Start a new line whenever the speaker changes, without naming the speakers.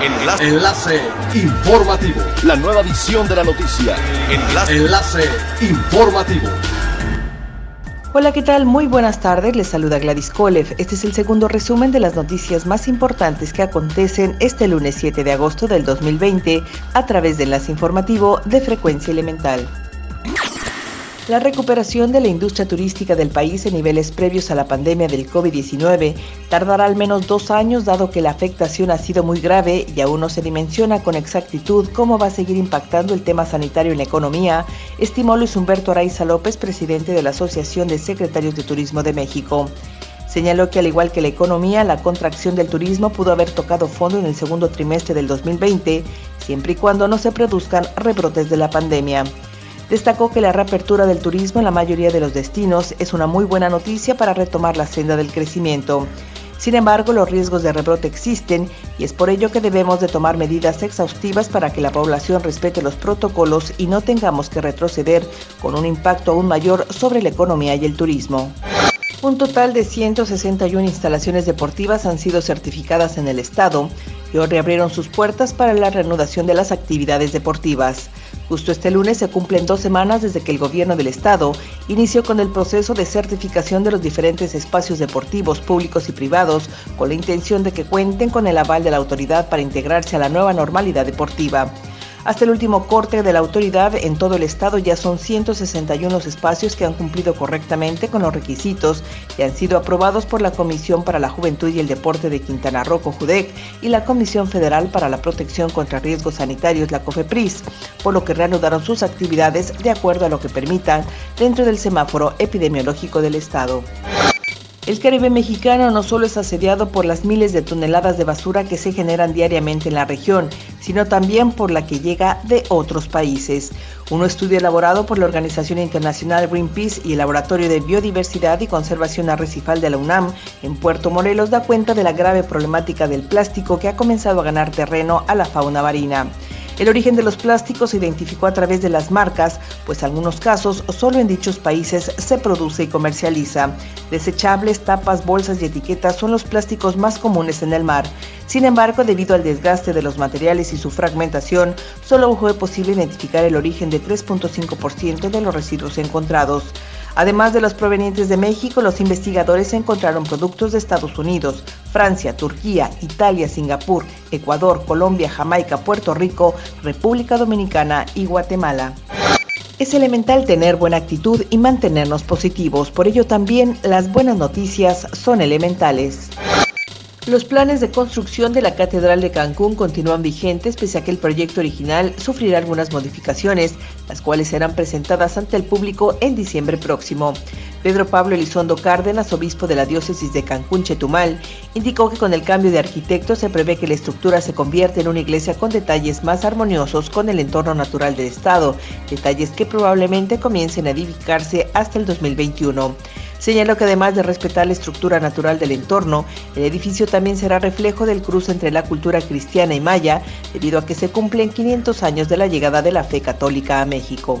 Enlace. Enlace informativo.
La nueva edición de la noticia.
Enlace. Enlace informativo.
Hola, ¿qué tal? Muy buenas tardes. Les saluda Gladys Kolev. Este es el segundo resumen de las noticias más importantes que acontecen este lunes 7 de agosto del 2020 a través de Enlace Informativo de Frecuencia Elemental. La recuperación de la industria turística del país en niveles previos a la pandemia del COVID-19 tardará al menos dos años dado que la afectación ha sido muy grave y aún no se dimensiona con exactitud cómo va a seguir impactando el tema sanitario en la economía, estimó Luis Humberto Araiza López, presidente de la Asociación de Secretarios de Turismo de México. Señaló que al igual que la economía, la contracción del turismo pudo haber tocado fondo en el segundo trimestre del 2020, siempre y cuando no se produzcan rebrotes de la pandemia. Destacó que la reapertura del turismo en la mayoría de los destinos es una muy buena noticia para retomar la senda del crecimiento. Sin embargo, los riesgos de rebrote existen y es por ello que debemos de tomar medidas exhaustivas para que la población respete los protocolos y no tengamos que retroceder con un impacto aún mayor sobre la economía y el turismo. Un total de 161 instalaciones deportivas han sido certificadas en el estado y reabrieron sus puertas para la reanudación de las actividades deportivas. Justo este lunes se cumplen dos semanas desde que el gobierno del estado inició con el proceso de certificación de los diferentes espacios deportivos públicos y privados con la intención de que cuenten con el aval de la autoridad para integrarse a la nueva normalidad deportiva. Hasta el último corte de la autoridad en todo el estado ya son 161 espacios que han cumplido correctamente con los requisitos y han sido aprobados por la Comisión para la Juventud y el Deporte de Quintana Roo, COJUDEC, y la Comisión Federal para la Protección contra Riesgos Sanitarios, la COFEPRIS, por lo que reanudaron sus actividades de acuerdo a lo que permitan dentro del semáforo epidemiológico del estado. El Caribe mexicano no solo es asediado por las miles de toneladas de basura que se generan diariamente en la región, sino también por la que llega de otros países. Un estudio elaborado por la Organización Internacional Greenpeace y el Laboratorio de Biodiversidad y Conservación Arrecifal de la UNAM en Puerto Morelos da cuenta de la grave problemática del plástico que ha comenzado a ganar terreno a la fauna marina. El origen de los plásticos se identificó a través de las marcas, pues en algunos casos solo en dichos países se produce y comercializa. Desechables, tapas, bolsas y etiquetas son los plásticos más comunes en el mar. Sin embargo, debido al desgaste de los materiales y su fragmentación, solo fue posible identificar el origen de 3.5% de los residuos encontrados. Además de los provenientes de México, los investigadores encontraron productos de Estados Unidos, Francia, Turquía, Italia, Singapur, Ecuador, Colombia, Jamaica, Puerto Rico, República Dominicana y Guatemala. Es elemental tener buena actitud y mantenernos positivos, por ello también las buenas noticias son elementales. Los planes de construcción de la Catedral de Cancún continúan vigentes pese a que el proyecto original sufrirá algunas modificaciones, las cuales serán presentadas ante el público en diciembre próximo. Pedro Pablo Elizondo Cárdenas, obispo de la diócesis de Cancún Chetumal, indicó que con el cambio de arquitecto se prevé que la estructura se convierta en una iglesia con detalles más armoniosos con el entorno natural del estado, detalles que probablemente comiencen a edificarse hasta el 2021. Señaló que además de respetar la estructura natural del entorno, el edificio también será reflejo del cruce entre la cultura cristiana y maya, debido a que se cumplen 500 años de la llegada de la fe católica a México.